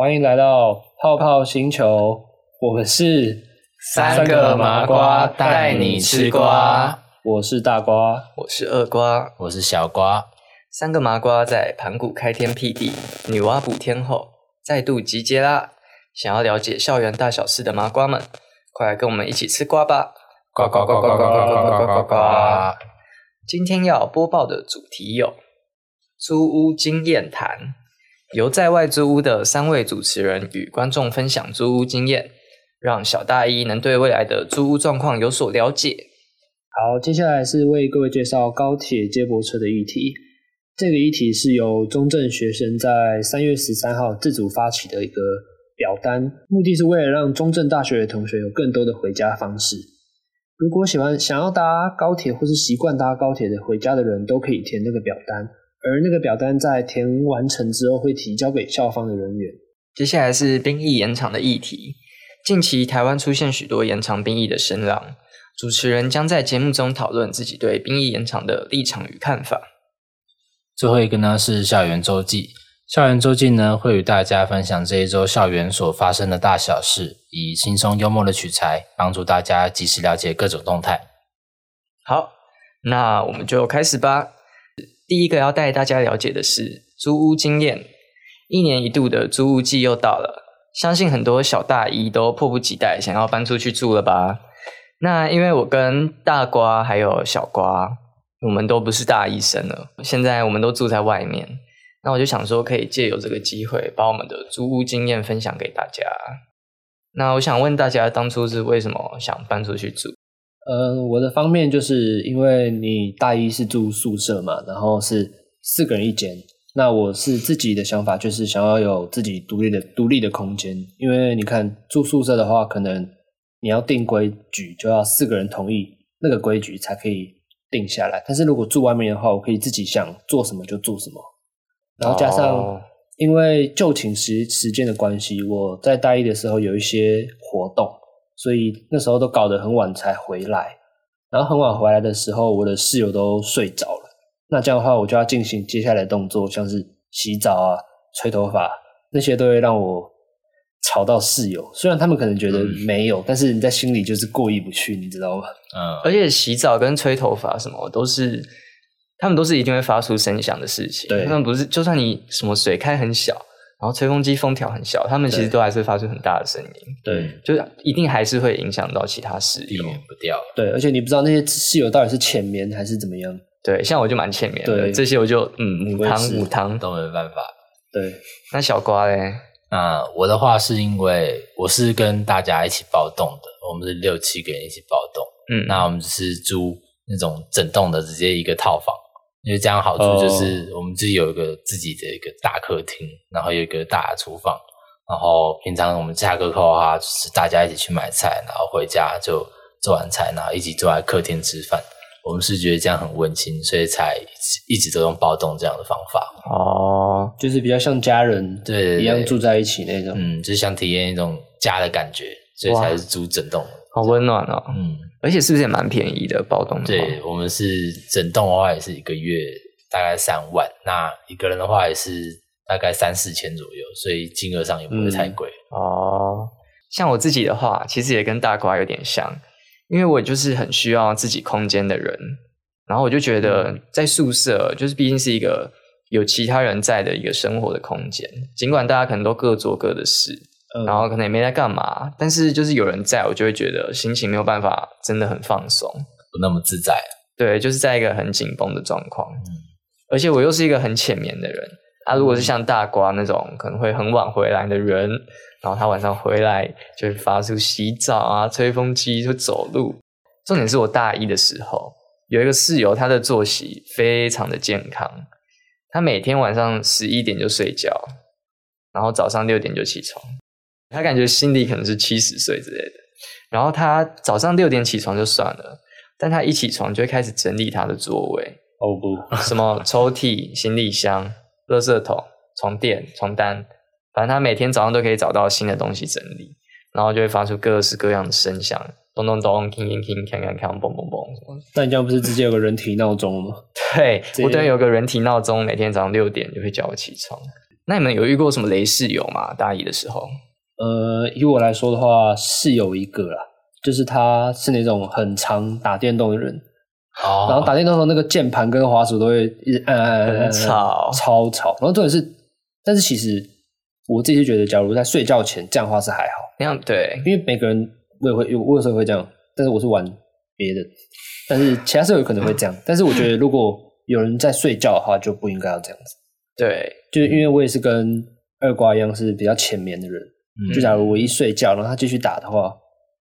欢迎来到泡泡星球，我们是三个麻瓜带你吃瓜。我是大瓜，我是二瓜，我是小瓜。三个麻瓜在盘古开天辟地、女娲补天后，再度集结啦！想要了解校园大小事的麻瓜们，快来跟我们一起吃瓜吧！呱呱呱呱呱呱呱呱呱呱！今天要播报的主题有租屋经验谈。由在外租屋的三位主持人与观众分享租屋经验，让小大一能对未来的租屋状况有所了解。好，接下来是为各位介绍高铁接驳车的议题。这个议题是由中正学生在三月十三号自主发起的一个表单，目的是为了让中正大学的同学有更多的回家方式。如果喜欢想要搭高铁或是习惯搭高铁的回家的人都可以填这个表单。而那个表单在填完成之后，会提交给校方的人员。接下来是兵役延长的议题。近期台湾出现许多延长兵役的声浪，主持人将在节目中讨论自己对兵役延长的立场与看法。最后一个呢是校园周记。校园周记呢会与大家分享这一周校园所发生的大小事，以轻松幽默的取材，帮助大家及时了解各种动态。好，那我们就开始吧。第一个要带大家了解的是租屋经验。一年一度的租屋季又到了，相信很多小大姨都迫不及待想要搬出去住了吧？那因为我跟大瓜还有小瓜，我们都不是大医生了，现在我们都住在外面。那我就想说，可以借由这个机会，把我们的租屋经验分享给大家。那我想问大家，当初是为什么想搬出去住？呃，我的方面就是因为你大一是住宿舍嘛，然后是四个人一间。那我是自己的想法就是想要有自己独立的独立的空间，因为你看住宿舍的话，可能你要定规矩就要四个人同意那个规矩才可以定下来。但是如果住外面的话，我可以自己想做什么就做什么。然后加上因为就寝时时间的关系，我在大一的时候有一些活动。所以那时候都搞得很晚才回来，然后很晚回来的时候，我的室友都睡着了。那这样的话，我就要进行接下来的动作，像是洗澡啊、吹头发，那些都会让我吵到室友。虽然他们可能觉得没有，嗯、但是你在心里就是过意不去，你知道吗？嗯。而且洗澡跟吹头发什么都是，他们都是一定会发出声响的事情。对，他们不是，就算你什么水开很小。然后吹风机风调很小，他们其实都还是会发出很大的声音。对，就是一定还是会影响到其他室友，避免不掉。对，而且你不知道那些室友到底是浅眠还是怎么样。对，像我就蛮浅眠的，对这些我就嗯母汤母汤都没办法。对，那小瓜嘞？那我的话是因为我是跟大家一起包栋的，我们是六七个人一起包栋。嗯，那我们只是租那种整栋的直接一个套房。因为这样好处就是，我们自己有一个自己的一个大客厅，然后有一个大的厨房，然后平常我们下课后的话，就是大家一起去买菜，然后回家就做完菜，然后一起坐在客厅吃饭。我们是觉得这样很温馨，所以才一直都用包栋这样的方法。哦，就是比较像家人对一样住在一起那种，嗯，就是想体验一种家的感觉，所以才是租整栋。好温暖哦，嗯，而且是不是也蛮便宜的包栋？对，我们是整栋的话也是一个月大概三万，那一个人的话也是大概三四千左右，所以金额上也不会太贵。嗯、哦，像我自己的话，其实也跟大瓜有点像，因为我就是很需要自己空间的人，然后我就觉得在宿舍就是毕竟是一个有其他人在的一个生活的空间，尽管大家可能都各做各的事。然后可能也没在干嘛，但是就是有人在，我就会觉得心情没有办法真的很放松，不那么自在。对，就是在一个很紧绷的状况。嗯，而且我又是一个很浅眠的人。他、啊、如果是像大瓜那种可能会很晚回来的人，然后他晚上回来就是发出洗澡啊、吹风机、就走路。重点是我大一的时候有一个室友，他的作息非常的健康，他每天晚上十一点就睡觉，然后早上六点就起床。他感觉心里可能是七十岁之类的，然后他早上六点起床就算了，但他一起床就会开始整理他的座位。哦不，什么抽屉、行李箱、垃圾桶、床垫、床单，反正他每天早上都可以找到新的东西整理，然后就会发出各式各样的声响，咚咚咚、叮叮叮、锵锵锵、嘣嘣嘣。但你这样不是直接有个人体闹钟吗？对，我等于有个人体闹钟，每天早上六点就会叫我起床。那你们有遇过什么雷室友吗？大一的时候？呃，以我来说的话，是有一个啦，就是他是那种很常打电动的人，哦，然后打电动的时候那个键盘跟滑鼠都会一直按按按，很吵，超吵。然后重点是，但是其实我自己是觉得，假如在睡觉前这样的话是还好，那样对，因为每个人我也会有，我有时候会这样，但是我是玩别的，但是其他室友可能会这样，但是我觉得如果有人在睡觉的话，就不应该要这样子。对，就因为我也是跟二瓜一样是比较浅眠的人，嗯、就假如我一睡觉，然后他继续打的话，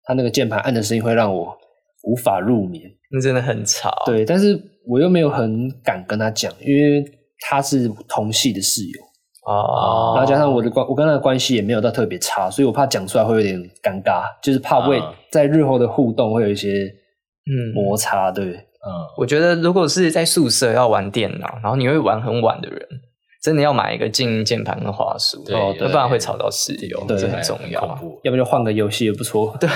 他那个键盘按的声音会让我无法入眠，那真的很吵。对，但是我又没有很敢跟他讲，因为他是同系的室友哦，然后加上我的关，我跟他的关系也没有到特别差，所以我怕讲出来会有点尴尬，就是怕会在日后的互动会有一些嗯摩擦。对，嗯，我觉得如果是在宿舍要玩电脑，然后你会玩很晚的人。真的要买一个静音键盘跟滑鼠，对，要不然会吵到室友，这很重要。要不就换个游戏也不错。对，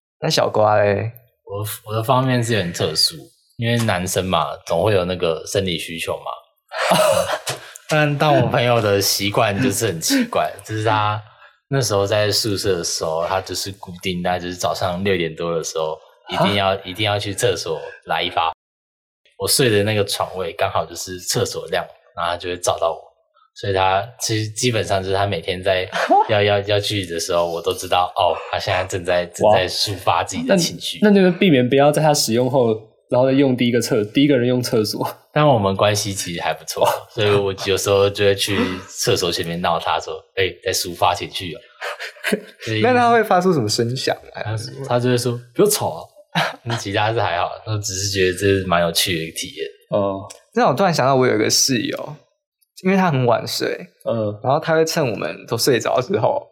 那小瓜嘞，我我的方面是很特殊，因为男生嘛，总会有那个生理需求嘛。但但我朋友的习惯就是很奇怪，就是他那时候在宿舍的时候，他就是固定，大概就是早上六点多的时候，一定要一定要去厕所来一发。我睡的那个床位刚好就是厕所亮，然后他就会找到我。所以他其实基本上就是他每天在 要要要去的时候，我都知道哦，他现在正在正在抒发自己的情绪。那就是避免不要在他使用后，然后再用第一个厕第一个人用厕所。但我们关系其实还不错，所以我有时候就会去厕所前面闹他说：“哎、欸，在抒发情绪哦。”那他会发出什么声响？他他就会说：“不要吵啊。”那其他是还好，那只是觉得这是蛮有趣的一个体验。哦，那我突然想到，我有一个室友。因为他很晚睡，嗯，然后他会趁我们都睡着之后，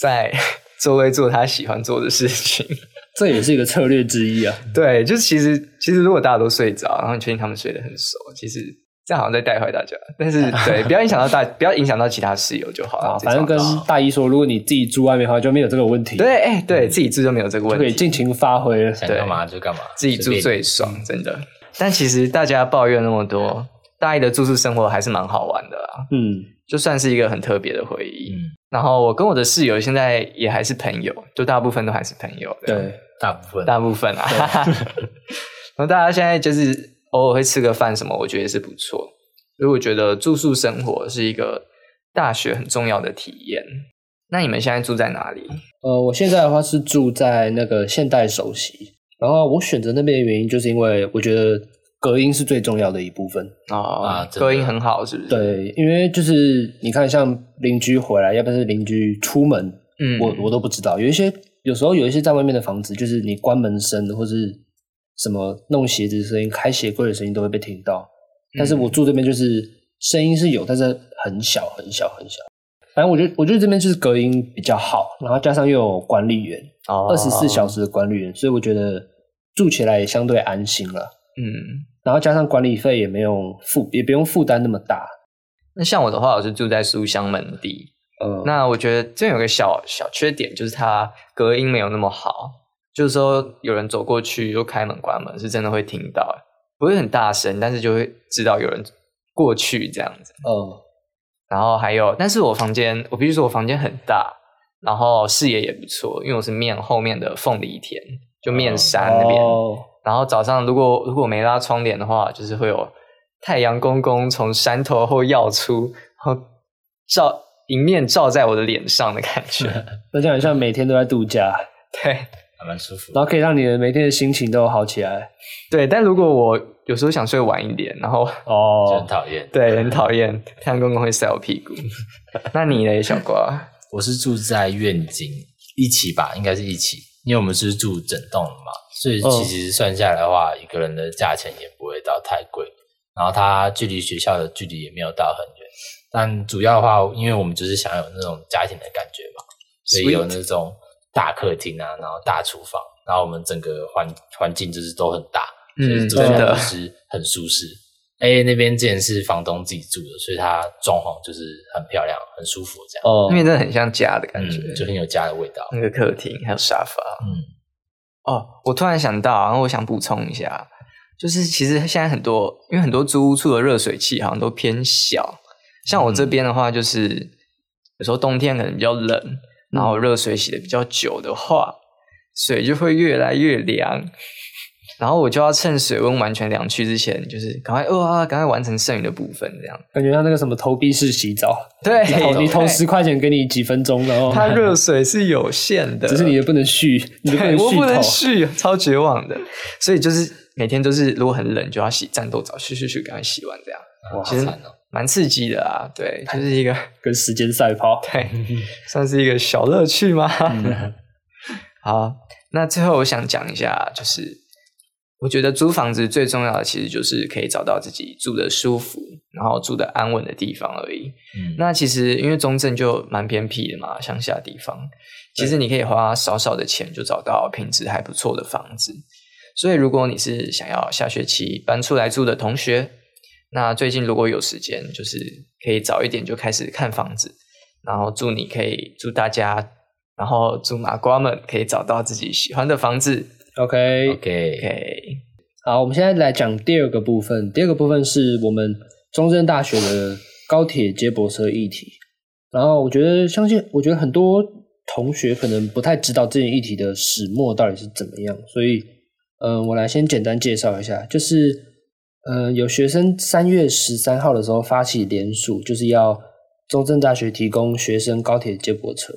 在周围做他喜欢做的事情，这也是一个策略之一啊。对，就是其实其实如果大家都睡着，然后你确定他们睡得很熟，其实这样好像在带坏大家。但是 对，不要影响到大，不要影响到其他室友就好了。反正跟大一说，如果你自己住外面的话，就没有这个问题。对，哎，对自己住就没有这个问题，可以尽情发挥，想干嘛就干嘛，自己住最爽，真的。但其实大家抱怨那么多。大一的住宿生活还是蛮好玩的啦，嗯，就算是一个很特别的回忆。嗯，然后我跟我的室友现在也还是朋友，就大部分都还是朋友。对，大部分，大部分啊。然后大家现在就是偶尔会吃个饭什么，我觉得也是不错。所以我觉得住宿生活是一个大学很重要的体验。那你们现在住在哪里？呃，我现在的话是住在那个现代首席，然后我选择那边的原因就是因为我觉得。隔音是最重要的一部分哦，啊，隔音很好，是不是？对，因为就是你看，像邻居回来，要不是邻居出门，嗯，我我都不知道。有一些有时候有一些在外面的房子，就是你关门声或是什么弄鞋子的声音、开鞋柜的声音都会被听到。但是我住这边就是声音是有，但是很小很小很小。反正我觉得我觉得这边就是隔音比较好，然后加上又有管理员，二十四小时的管理员，所以我觉得住起来也相对安心了。嗯，然后加上管理费也没有负，也不用负担那么大。那像我的话，我是住在书香门第。嗯，那我觉得这有个小小缺点，就是它隔音没有那么好。就是说，有人走过去又开门关门，是真的会听到，不会很大声，但是就会知道有人过去这样子。嗯，然后还有，但是我房间，我必须说我房间很大，然后视野也不错，因为我是面后面的凤梨田，就面山那边。哦然后早上如果如果没拉窗帘的话，就是会有太阳公公从山头后耀出，然后照迎面照在我的脸上的感觉，那这样像每天都在度假，对，还蛮舒服。然后可以让你的每天的心情都好起来。对，但如果我有时候想睡晚一点，然后哦，就很讨厌，对，很讨厌太阳公公会晒我屁股。那你呢，小瓜？我是住在愿景一起吧，应该是一起，因为我们是住整栋的嘛。所以其实算下来的话，一个人的价钱也不会到太贵，然后它距离学校的距离也没有到很远。但主要的话，因为我们就是想有那种家庭的感觉嘛，所以有那种大客厅啊，然后大厨房，然后我们整个环环境就是都很大，所以住起来就是很舒适。哎，那边之前是房东自己住的，所以它装潢就是很漂亮、很舒服这样。哦，那边真的很像家的感觉，就很有家的味道。那个客厅还有沙发，嗯。哦，我突然想到，然后我想补充一下，就是其实现在很多，因为很多租屋处的热水器好像都偏小，像我这边的话，就是有时候冬天可能比较冷，然后热水洗的比较久的话，水就会越来越凉。然后我就要趁水温完全凉去之前，就是赶快哇，赶快完成剩余的部分，这样感觉像那个什么投币式洗澡，对，你投十块钱给你几分钟，然后它热水是有限的，只是你也不能续，你不能续，我不能续，超绝望的。所以就是每天都是，如果很冷就要洗战斗澡，去去去，赶快洗完这样。哇，其实蛮刺激的啊，对，就是一个跟时间赛跑，对，算是一个小乐趣吗？嗯、好，那最后我想讲一下，就是。我觉得租房子最重要的其实就是可以找到自己住的舒服，然后住的安稳的地方而已。嗯，那其实因为中正就蛮偏僻的嘛，乡下地方，其实你可以花少少的钱就找到品质还不错的房子。所以如果你是想要下学期搬出来住的同学，那最近如果有时间，就是可以早一点就开始看房子，然后祝你可以祝大家，然后祝麻瓜们可以找到自己喜欢的房子。OK OK OK，好，我们现在来讲第二个部分。第二个部分是我们中正大学的高铁接驳车议题。然后我觉得，相信我觉得很多同学可能不太知道这件议题的始末到底是怎么样，所以，嗯、呃，我来先简单介绍一下。就是，嗯、呃，有学生三月十三号的时候发起联署，就是要中正大学提供学生高铁接驳车。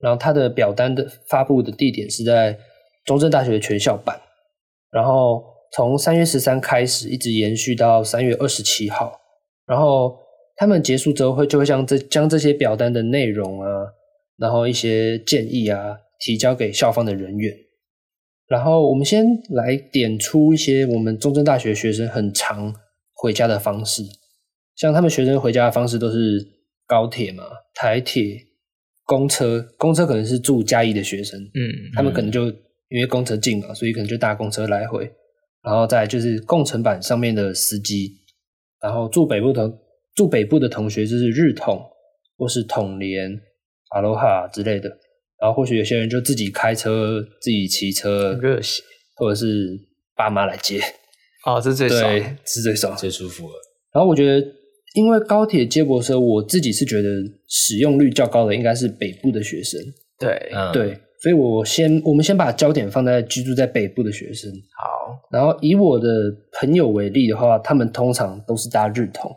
然后他的表单的发布的地点是在。中正大学的全校版，然后从三月十三开始，一直延续到三月二十七号。然后他们结束之后，会就会将这将这些表单的内容啊，然后一些建议啊，提交给校方的人员。然后我们先来点出一些我们中正大学学生很常回家的方式，像他们学生回家的方式都是高铁嘛、台铁、公车。公车可能是住嘉义的学生，嗯，他们可能就。因为公车近嘛，所以可能就搭公车来回，然后再就是共乘版上面的司机，然后住北部的住北部的同学就是日统或是统联、阿罗哈之类的，然后或许有些人就自己开车、自己骑车，热血，或者是爸妈来接，哦，这最爽，对，是最爽、最舒服了。然后我觉得，因为高铁接驳车，我自己是觉得使用率较高的应该是北部的学生，对，嗯、对。所以，我先，我们先把焦点放在居住在北部的学生。好，然后以我的朋友为例的话，他们通常都是搭日统。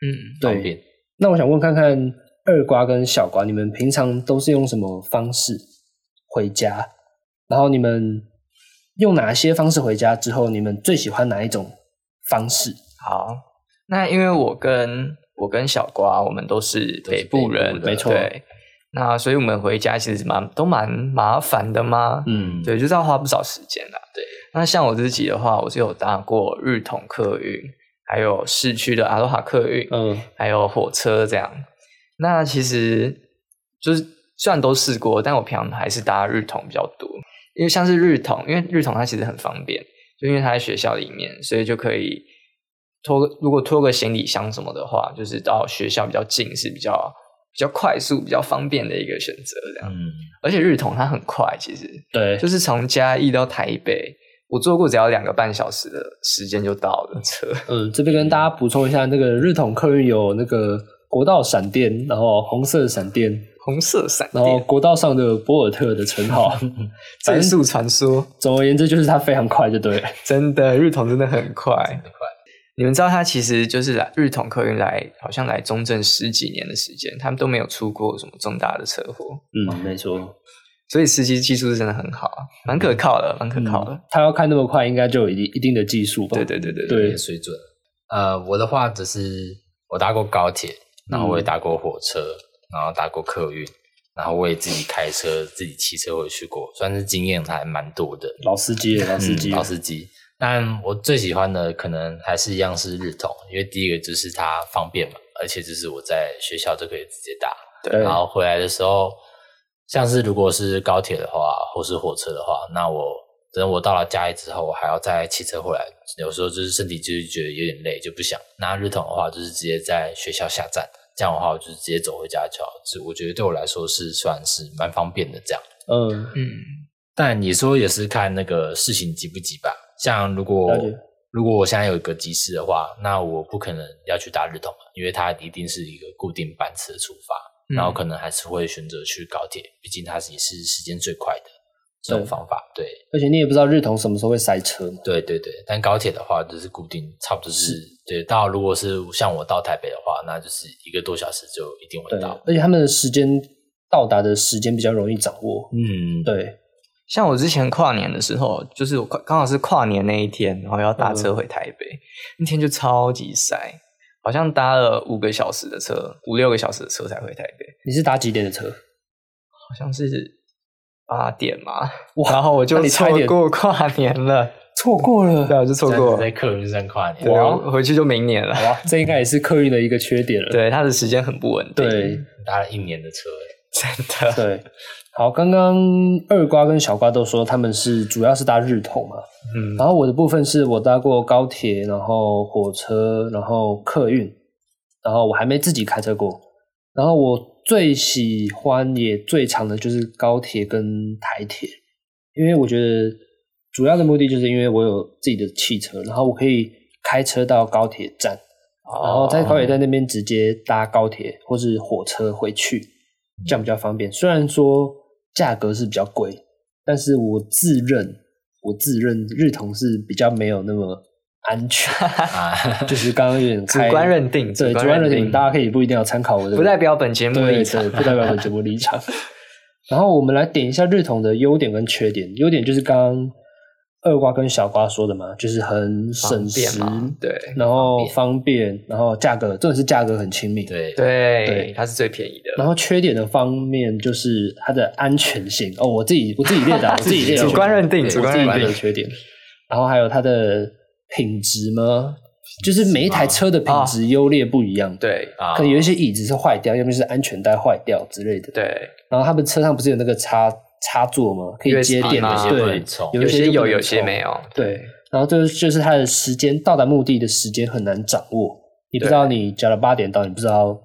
嗯，对。那我想问看看二瓜跟小瓜，你们平常都是用什么方式回家？然后你们用哪些方式回家之后，你们最喜欢哪一种方式？好，那因为我跟我跟小瓜，我们都是北部人，没错。对。那所以我们回家其实蛮都蛮麻烦的嘛，嗯，对，就是要花不少时间啦。对，那像我自己的话，我是有搭过日统客运，还有市区的阿罗哈客运，嗯，还有火车这样。那其实就是虽然都试过，但我平常还是搭日统比较多，因为像是日统，因为日统它其实很方便，就因为它在学校里面，所以就可以拖，如果拖个行李箱什么的话，就是到学校比较近是比较。比较快速、比较方便的一个选择，这样。嗯，而且日统它很快，其实对，就是从嘉义到台北，我坐过只要两个半小时的时间就到了车。嗯，这边跟大家补充一下，那个日统客运有那个国道闪电，然后红色闪电，红色闪电，然后国道上的博尔特的称号，战速传说。总而言之，就是它非常快，就对了。真的，日统真的很快，很快。你们知道他其实就是来日统客运来，好像来中正十几年的时间，他们都没有出过什么重大的车祸。嗯，没错。所以司机技术是真的很好，蛮可靠的，蛮可靠的。他要开那么快，应该就有一一定的技术吧？对对对对对，水准。呃，我的话只是我搭过高铁，然后我也搭过火车，然后搭过客运，然后我也自己开车、自己骑车回去过，算是经验还蛮多的。老司机，老司机，老司机。但我最喜欢的可能还是一样是日统，因为第一个就是它方便嘛，而且就是我在学校就可以直接打。对。然后回来的时候，像是如果是高铁的话，或是火车的话，那我等我到了家里之后，我还要再骑车回来，有时候就是身体就是觉得有点累，就不想。那日统的话，就是直接在学校下站，这样的话我就直接走回家就好。就我觉得对我来说是算是蛮方便的这样。嗯嗯。但你说也是看那个事情急不急吧。像如果如果我现在有一个急事的话，那我不可能要去搭日统嘛，因为它一定是一个固定班次的出发。然后可能还是会选择去高铁，毕竟它也是时间最快的这种方法。对，而且你也不知道日统什么时候会塞车嘛。对对对，但高铁的话就是固定，差不多是，是对。到如果是像我到台北的话，那就是一个多小时就一定会到。而且他们的时间到达的时间比较容易掌握。嗯，对。像我之前跨年的时候，就是我刚好是跨年那一天，然后要搭车回台北，那、嗯、天就超级塞。好像搭了五个小时的车，五六个小时的车才回台北。你是搭几点的车？好像是八点嘛。哇，然后我就错过跨年了，错过了，对，我就错过了。在客运上跨年，哇，回去就明年了。哇，这应该也是客运的一个缺点了。对，它的时间很不稳定。对，搭了一年的车，真的。对。好，刚刚二瓜跟小瓜都说他们是主要是搭日头嘛，嗯，然后我的部分是我搭过高铁，然后火车，然后客运，然后我还没自己开车过，然后我最喜欢也最长的就是高铁跟台铁，因为我觉得主要的目的就是因为我有自己的汽车，然后我可以开车到高铁站，然后在高铁站那边直接搭高铁或是火车回去，这样比较方便。虽然说。价格是比较贵，但是我自认我自认日统是比较没有那么安全，就是刚刚有点 主观认定，对，主观认定，大家可以不一定要参考我的，不代表本节目立场，不代表本节目立场。然后我们来点一下日统的优点跟缺点，优点就是刚刚。二瓜跟小瓜说的嘛，就是很省时，对，然后方便，然后价格，真的是价格很亲民，对对对，它是最便宜的。然后缺点的方面就是它的安全性哦，我自己我自己列的，我自己列的 主观认定，主观认定的缺点。然后还有它的品质吗？就是每一台车的品质优劣不一样，对，可能有一些椅子是坏掉，要么是安全带坏掉之类的，对。然后他们车上不是有那个插。插座吗？可以接电的，对，有些有，有些没有。对，然后就是就是它的时间到达目的的时间很难掌握，你不知道你加了八点到，你不知道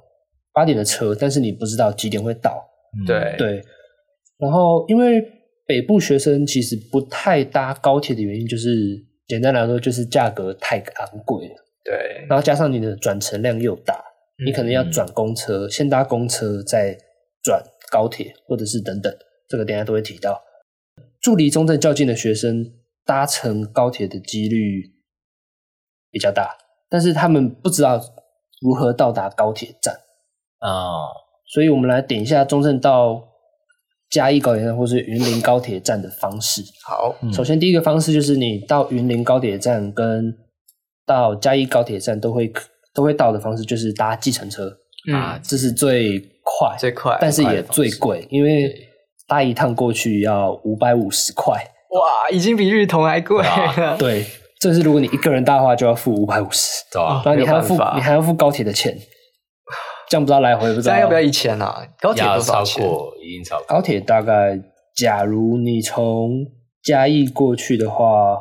八点的车，但是你不知道几点会到。对对。然后因为北部学生其实不太搭高铁的原因，就是简单来说就是价格太昂贵了。对。然后加上你的转乘量又大，你可能要转公车，嗯、先搭公车再转高铁，或者是等等。这个等下都会提到，住离中正较近的学生搭乘高铁的几率比较大，但是他们不知道如何到达高铁站啊，哦、所以我们来点一下中正到嘉义高铁站或是云林高铁站的方式。好，首先第一个方式就是你到云林高铁站跟到嘉义高铁站都会都会到的方式，就是搭计程车啊，这是最快最快，但是也最贵，因为。搭一趟过去要五百五十块，哇，已经比日同还贵了。啊、对，这是如果你一个人搭的话，就要付五百五十，对啊，然后你还要付，你还要付高铁的钱，这样不知道来回不知道要不要一千啊？高铁多少钱？已经超过。高铁大概，假如你从嘉义过去的话，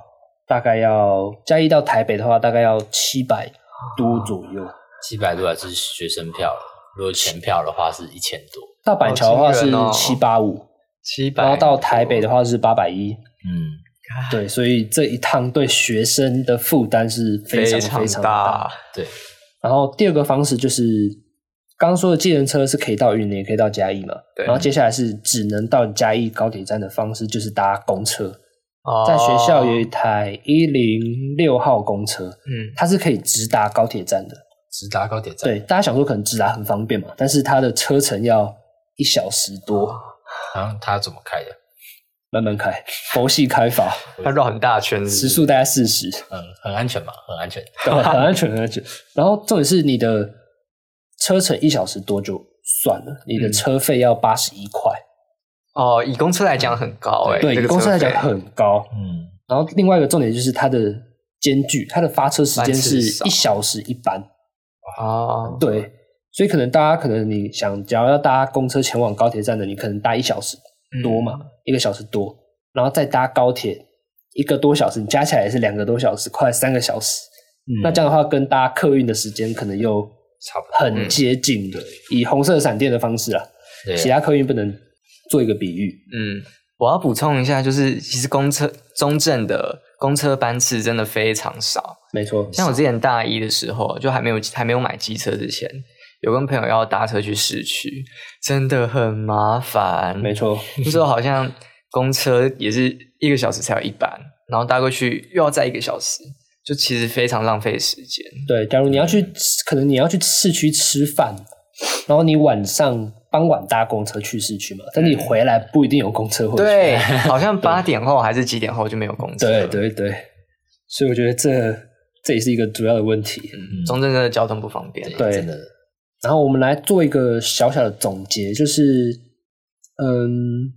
大概要嘉义到台北的话，大概要七百多左右。七百多还是学生票，如果全票的话是一千多。大板桥的话是七八五。七百，然后到台北的话是八百一，嗯，对，所以这一趟对学生的负担是非常非常大，对。然后第二个方式就是刚刚说的计程车是可以到云林，也可以到嘉义嘛，对。然后接下来是只能到嘉义高铁站的方式，就是搭公车。哦，在学校有一台一零六号公车，嗯，它是可以直达高铁站的，直达高铁站。对，大家想说可能直达很方便嘛，但是它的车程要一小时多。然后他怎么开的？慢慢开，佛系开法，他绕很大圈子，时速大概四十，嗯，很安全嘛，很安全，很安全，很安全。然后重点是你的车程一小时多就算了，你的车费要八十一块。哦，以公车来讲很高哎，对，以公车来讲很高。嗯，然后另外一个重点就是它的间距，它的发车时间是一小时一班。啊，对。所以可能大家可能你想，假如要搭公车前往高铁站的，你可能搭一小时多嘛，嗯、一个小时多，然后再搭高铁一个多小时，你加起来也是两个多小时，快三个小时。嗯、那这样的话，跟搭客运的时间可能又差不多，很接近的。嗯、以红色闪电的方式啊，其他客运不能做一个比喻。嗯，我要补充一下，就是其实公车中正的公车班次真的非常少。没错，像我之前大一的时候，就还没有还没有买机车之前。有跟朋友要搭车去市区，真的很麻烦。没错，那时候好像公车也是一个小时才有一班，然后搭过去又要再一个小时，就其实非常浪费时间。对，假如你要去，可能你要去市区吃饭，然后你晚上傍晚搭公车去市区嘛，但你回来不一定有公车回去。对，好像八点后还是几点后就没有公车。对对对，所以我觉得这。这也是一个主要的问题，嗯，中正真的交通不方便，对，真的。然后我们来做一个小小的总结，就是，嗯，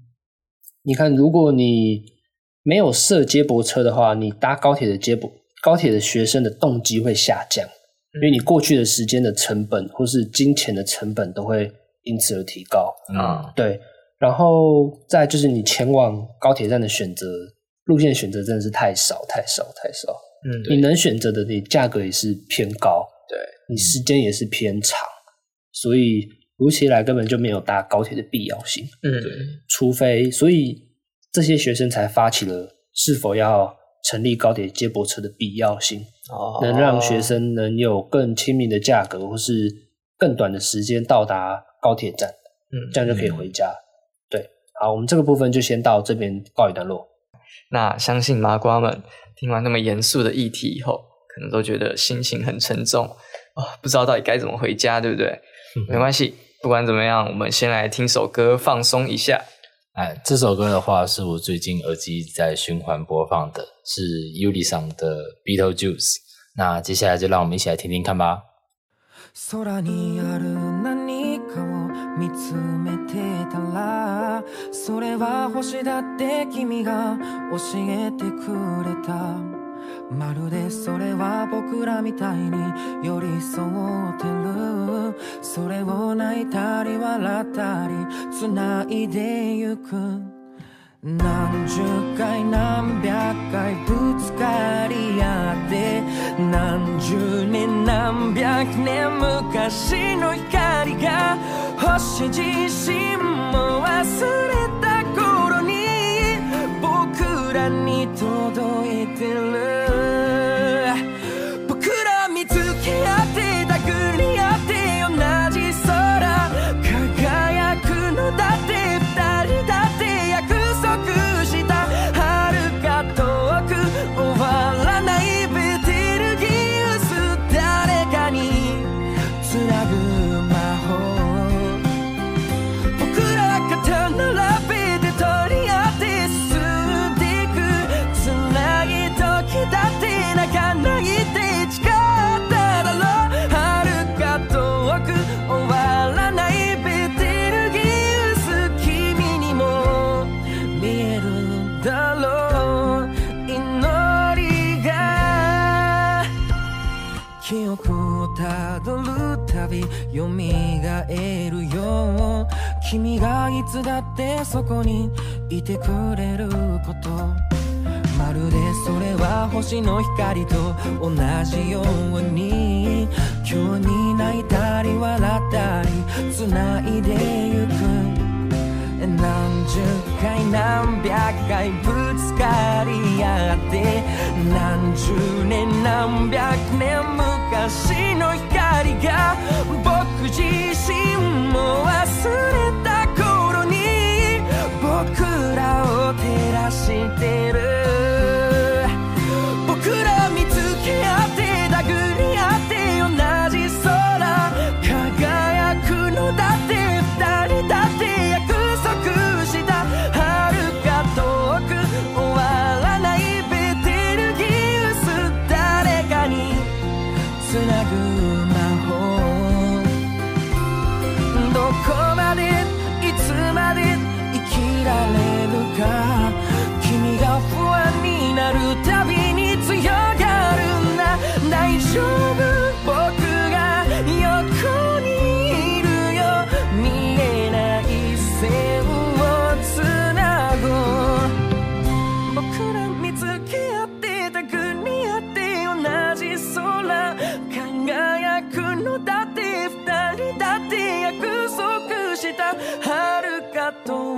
你看，如果你没有设接驳车的话，你搭高铁的接驳，高铁的学生的动机会下降，因为你过去的时间的成本或是金钱的成本都会因此而提高啊，嗯。对，然后再就是你前往高铁站的选择路线选择真的是太少，太少，太少。嗯，你能选择的，你价格也是偏高，对，你时间也是偏长，所以如此一来根本就没有搭高铁的必要性。嗯，对，除非，所以这些学生才发起了是否要成立高铁接驳车的必要性，哦，能让学生能有更亲民的价格，或是更短的时间到达高铁站，嗯，这样就可以回家。嗯，对，好，我们这个部分就先到这边告一段落。那相信麻瓜们。听完那么严肃的议题以后，可能都觉得心情很沉重啊、哦，不知道到底该怎么回家，对不对？嗯、没关系，不管怎么样，我们先来听首歌放松一下。哎，这首歌的话是我最近耳机在循环播放的，是 Yuri 桑的《Beetlejuice》。那接下来就让我们一起来听听看吧。何まるでそれは僕らみたいに寄り添ってるそれを泣いたり笑ったり繋いでゆく何十回何百回ぶつかり合って何十年何百年昔の光が星自身も忘れた頃に僕らに届いてるつだってそこにいてくれること。まるでそれは星の光と同じように今日に泣いたり笑ったり繋いでゆく。何十回何百回ぶつかり合って何十年何百年昔の光が仆自身も忘れ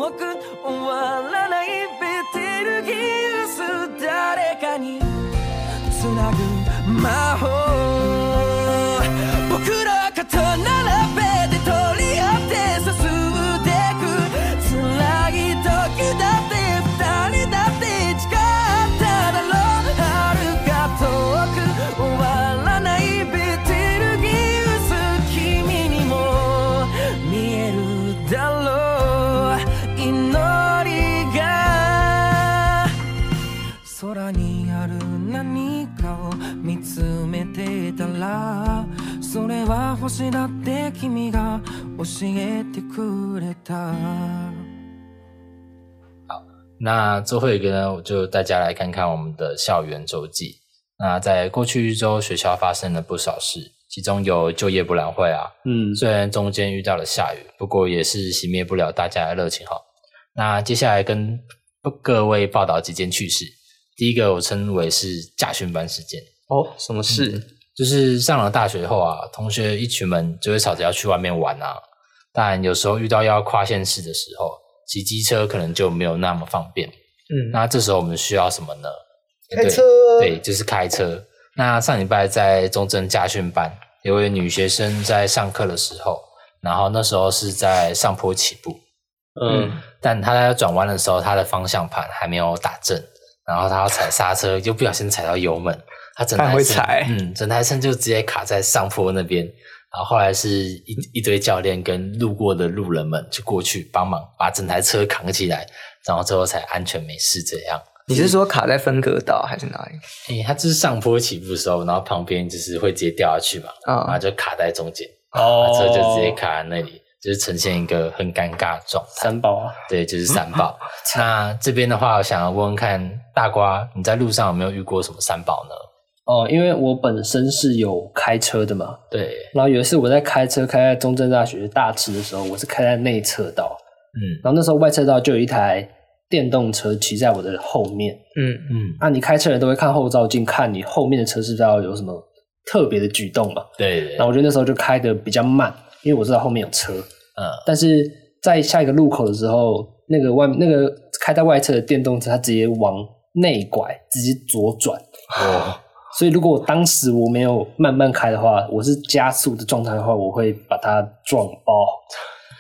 か远く終わらないベテルギウス誰かにつなぐ魔法。僕ら肩並べは星だって君が教えてくれた那最后一个呢，我就带大家来看看我们的校园周记。那在过去一周，学校发生了不少事，其中有就业博览会啊。嗯，虽然中间遇到了下雨，不过也是熄灭不了大家的热情哈。那接下来跟各位报道几件趣事。第一个我称为是驾训班事件。哦，什么事？嗯， 就是上了大学后啊，同学一群们就会吵着要去外面玩啊。但有时候遇到要跨县市的时候。骑机车可能就没有那么方便，嗯，那这时候我们需要什么呢？开车，对，就是开车。那上礼拜在中正家训班，有位女学生在上课的时候，然后那时候是在上坡起步，嗯，但她在转弯的时候，她的方向盘还没有打正，然后她要踩刹车，就不小心踩到油门，她整台车，嗯，整台车就直接卡在上坡那边。然后后来是一一堆教练跟路过的路人们就过去帮忙把整台车扛起来，然后最后才安全没事。这样，你是说卡在分隔岛还是哪里？诶，它就是上坡起步的时候，然后旁边就是会直接掉下去嘛，哦、然后就卡在中间，哦，车就直接卡在那里，就是呈现一个很尴尬的状态。三宝啊，对，就是三宝。那这边的话，我想要问问看大瓜，你在路上有没有遇过什么三宝呢？哦，因为我本身是有开车的嘛，对。然后有一次我在开车开在中正大学大池的时候，我是开在内侧道，嗯。然后那时候外侧道就有一台电动车骑在我的后面，嗯嗯。啊，你开车人都会看后照镜，看你后面的车是不是要有什么特别的举动嘛？对，对。然后我觉得那时候就开的比较慢，因为我知道后面有车，嗯。但是在下一个路口的时候，那个外那个开在外侧的电动车，它直接往内拐，直接左转，哦。所以，如果我当时我没有慢慢开的话，我是加速的状态的话，我会把它撞爆。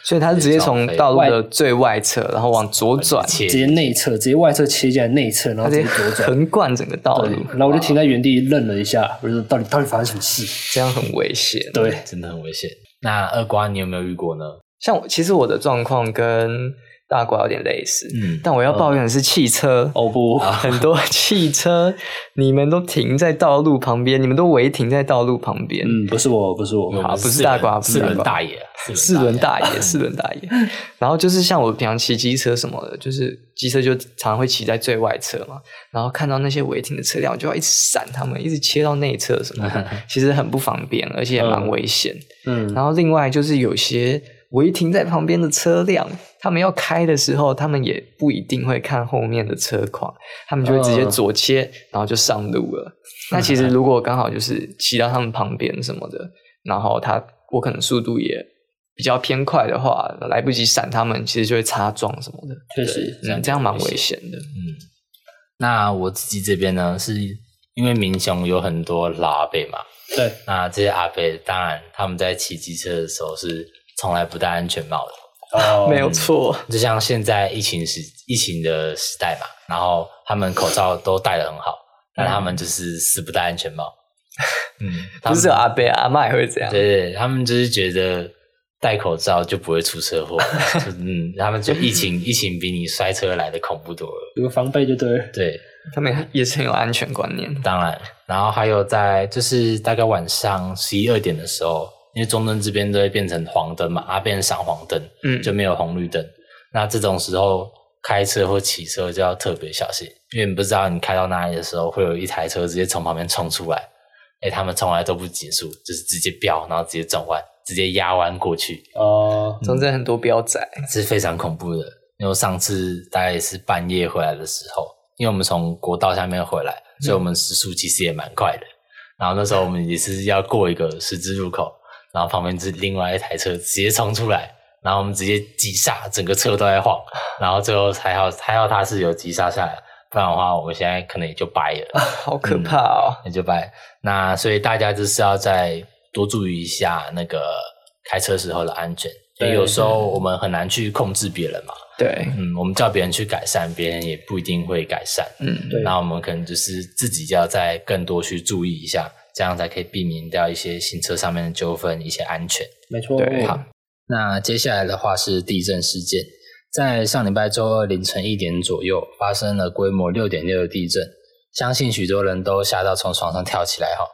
所以，它是直接从道路的最外侧，然后往左转，直接内侧，直接外侧切进来内侧，然后直接左转，横贯整个道路。然后我就停在原地愣了一下，我就说：“到底到底发生什么事？”这样很危险，对，真的很危险。那二瓜，你有没有遇过呢？像我，其实我的状况跟。大瓜有点类似，嗯，但我要抱怨的是汽车。哦。不，很多汽车，你们都停在道路旁边，你们都违停在道路旁边，嗯，不是我，不是我，好，不是大瓜，四轮大爷，四轮大爷，四轮大爷，然后就是像我平常骑机车什么的，就是机车就常常会骑在最外侧嘛，然后看到那些违停的车辆，我就要一直闪他们，一直切到内侧什么的，其实很不方便，而且也蛮危险，嗯，然后另外就是有些。违停在旁边的车辆，他们要开的时候，他们也不一定会看后面的车况，他们就会直接左切，呃、然后就上路了。那其实如果刚好就是骑到他们旁边什么的，然后他我可能速度也比较偏快的话，来不及闪他们，其实就会擦撞什么的。确实，这样这样蛮危险的。嗯，那我自己这边呢，是因为民雄有很多老阿伯嘛，对，那这些阿伯当然他们在骑机车的时候是。从来不戴安全帽的，哦，没有错。就像现在疫情时疫情的时代嘛，然后他们口罩都戴得很好，但他们就是死不戴安全帽。嗯，不是阿伯阿妈也会这样。对对，他们就是觉得戴口罩就不会出车祸。嗯，他们就疫情 疫情比你摔车来的恐怖多了，有个防备就对了。对，他们也是很有安全观念。当然，然后还有在就是大概晚上十一二点的时候。因为中灯这边都会变成黄灯嘛，啊，变成闪黄灯，嗯，就没有红绿灯。那这种时候开车或骑车就要特别小心，因为你不知道你开到哪里的时候，会有一台车直接从旁边冲出来。哎，他们从来都不减速，就是直接飙，然后直接转弯，直接压弯过去。哦，中间很多飙仔，是非常恐怖的。因为上次大概是半夜回来的时候，因为我们从国道下面回来，所以我们时速其实也蛮快的。然后那时候我们也是要过一个十字路口。然后旁边是另外一台车直接冲出来，然后我们直接急刹，整个车都在晃，然后最后还好还好他是有急刹下来，不然的话我们现在可能也就掰了，好可怕哦，也、嗯、就掰。那所以大家就是要再多注意一下那个开车时候的安全，有时候我们很难去控制别人嘛。对，嗯，我们叫别人去改善，别人也不一定会改善。嗯，对。那我们可能就是自己要再更多去注意一下。这样才可以避免掉一些行车上面的纠纷，一些安全。没错，对，好。那接下来的话是地震事件。在上礼拜周二凌晨一点左右，发生了规模六点六的地震，相信许多人都吓到从床上跳起来哈。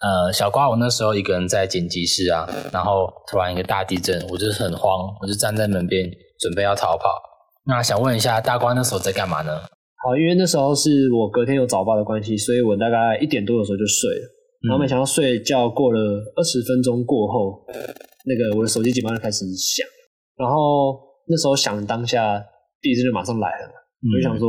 呃，小瓜，我那时候一个人在剪辑室啊，然后突然一个大地震，我就是很慌，我就站在门边准备要逃跑。那想问一下大瓜那时候在干嘛呢？好，因为那时候是我隔天有早八的关系，所以我大概一点多的时候就睡了。然后没想到睡觉过了二十分钟过后，那个我的手机警报就开始响，然后。那时候想当下地震就马上来了，嗯、我就想说，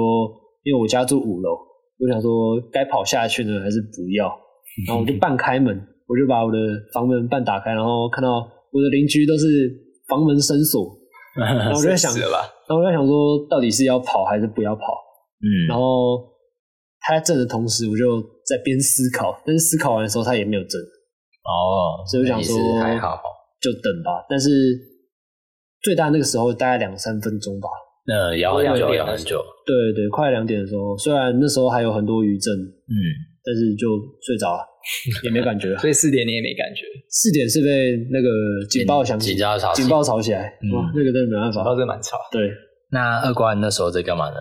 因为我家住五楼，我想说该跑下去呢还是不要，然后我就半开门，我就把我的房门半打开，然后看到我的邻居都是房门深锁，然后我就在想，然后我就在想说到底是要跑还是不要跑，嗯，然后他在震的同时，我就在边思考，但是思考完的时候他也没有震，哦，所以我想说还好，就等吧，但是。最大那个时候大概两三分钟吧，那摇很久，摇很久。对对，快两点的时候，虽然那时候还有很多余震，嗯，但是就睡着了，也没感觉。所以四点你也没感觉？四点是被那个警报响起，警报吵，警报吵起来，哇，那个真的没办法，真的蛮吵。对，那二瓜你那时候在干嘛呢？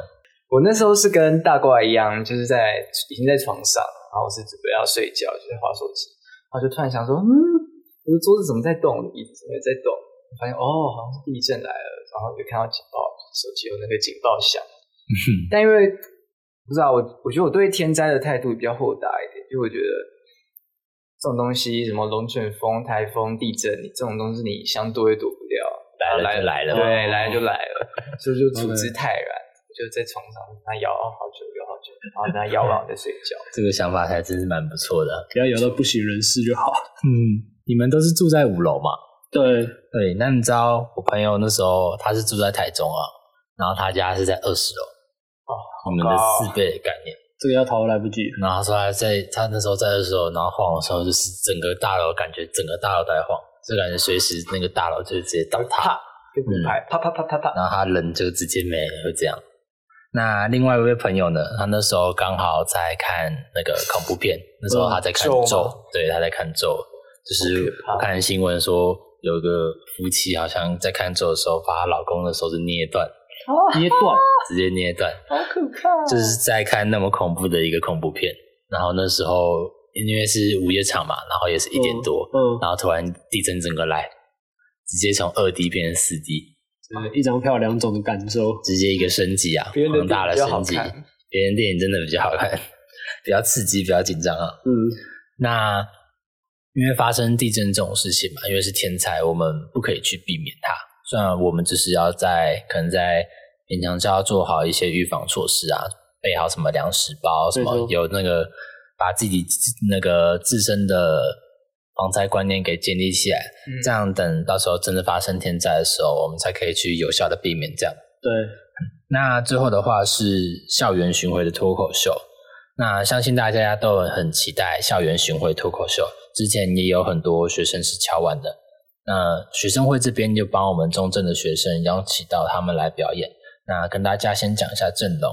我那时候是跟大瓜一样，就是在已经在床上，然后我是准备要睡觉，就是划手机，然后就突然想说，嗯，我的桌子怎么在动？椅子怎么在动？发现哦，好像是地震来了，然后就看到警报，手机有那个警报响。但因为不知道我，我觉得我对天灾的态度比较豁达一点，就我觉得这种东西，什么龙卷风、台风、地震，你这种东西你想躲也躲不掉，来了来了，来了对，来了就来了，所以就 处之泰然，就在床上那摇好久，摇好久，然后在那摇完再睡觉。这个想法还真是蛮不错的，不要摇到不省人事就好。嗯，你们都是住在五楼嘛？对对，那你知道我朋友那时候他是住在台中啊，然后他家是在二十楼，哦，我们的四倍的概念，这个要逃都来不及。然后他说他在他那时候在二十楼，然后晃的时候就是整个大楼感觉整个大楼都在晃，就感觉随时那个大楼就直接倒塌，嗯，啪啪啪啪啪，然后他人就直接没了，会这样。那另外一位朋友呢，他那时候刚好在看那个恐怖片，那时候他在看咒，对，他在看咒，就是我看新闻说。有个夫妻好像在看咒的时候，把她老公的手指捏断，捏断，直接捏断，好可怕！就是在看那么恐怖的一个恐怖片，然后那时候因为是午夜场嘛，然后也是一点多，嗯，然后突然地震整个来，直接从二 D 变成四 D，一张票两种的感受，直接一个升级啊，很大的升级。别人电影真的比较好看，比较刺激，比较紧张啊。嗯，那。因为发生地震这种事情嘛，因为是天灾，我们不可以去避免它。虽然我们只是要在可能在平常就要做好一些预防措施啊，备好什么粮食包，什么有那个把自己那个自身的防灾观念给建立起来，嗯、这样等到时候真的发生天灾的时候，我们才可以去有效的避免这样。对，那最后的话是校园巡回的脱口秀，那相信大家都很期待校园巡回脱口秀。之前也有很多学生是敲完的，那学生会这边就帮我们中正的学生邀请到他们来表演。那跟大家先讲一下阵容，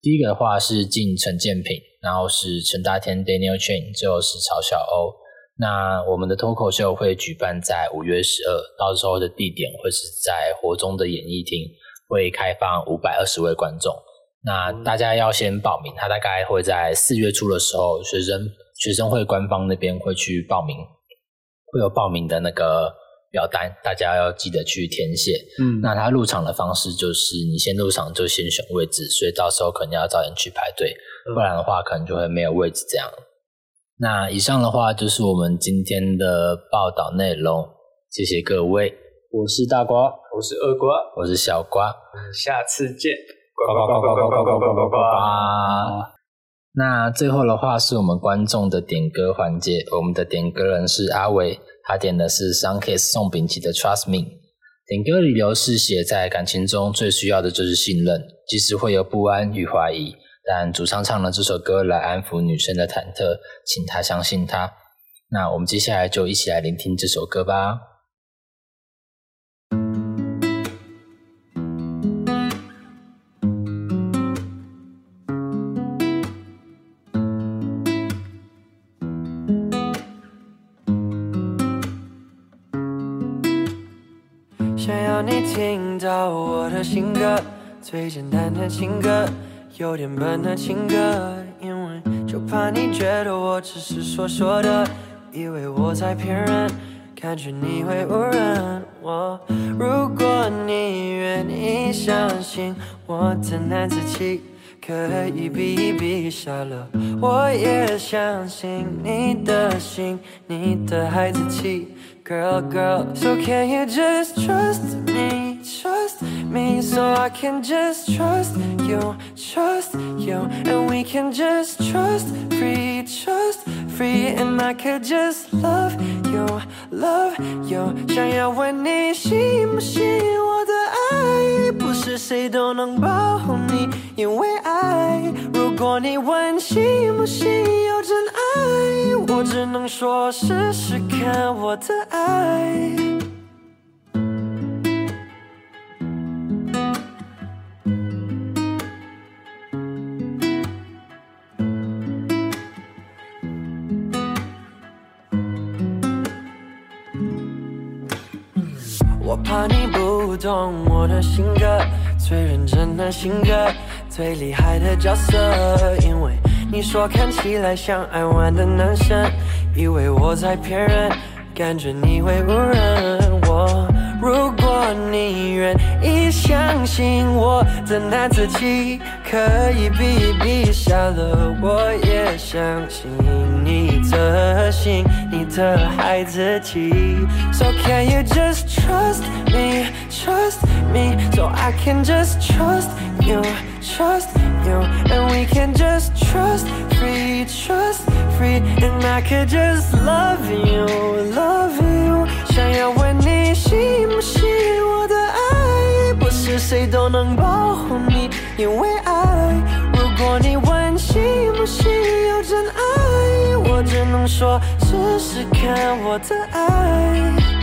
第一个的话是进陈建平，然后是陈大天 Daniel Chen，最后是曹小欧。那我们的脱口秀会举办在五月十二，到时候的地点会是在活中的演艺厅，会开放五百二十位观众。那大家要先报名，他大概会在四月初的时候，学生。学生会官方那边会去报名，会有报名的那个表单，大家要记得去填写。嗯，那他入场的方式就是你先入场就先选位置，所以到时候可能要早点去排队，不然的话可能就会没有位置这样。那以上的话就是我们今天的报道内容，谢谢各位。我是大瓜，我是二瓜，我是小瓜，下次见。呱呱呱呱呱呱呱呱呱呱。那最后的话是我们观众的点歌环节，我们的点歌人是阿伟，他点的是 Sun Kiss 宋秉琦的 Trust Me。点歌理由是写在感情中最需要的就是信任，即使会有不安与怀疑，但主唱唱了这首歌来安抚女生的忐忑，请她相信他。那我们接下来就一起来聆听这首歌吧。想要你听到我的新歌，最简单的情歌，有点笨的情歌，因为就怕你觉得我只是说说的，以为我在骗人，感觉你会误认我。如果你愿意相信我的男子气。可以比一比下了，我也相信你的心，你的孩子气，Girl Girl，So can you just trust me, trust me, so I can just trust you, trust you, and we can just trust free, trust free, and I could just love you, love you。想要问你信不信我的爱，不是谁都能保护你，因为爱。如果你问信不信有真爱，我只能说试试看我的爱。懂我的性格，最认真的性格，最厉害的角色。因为你说看起来像爱玩的男生，以为我在骗人，感觉你会误认我。如果你愿意相信我的男子气，可以比一比下了，我也相信 你的心，你的孩子气。So can you just trust me, trust me, so I can just trust you, trust you, and we can just trust free, trust free, and I could just love you, love you。想要问你信。不信我的爱，不是谁都能保护你，因为爱。如果你 能说试试看我的爱。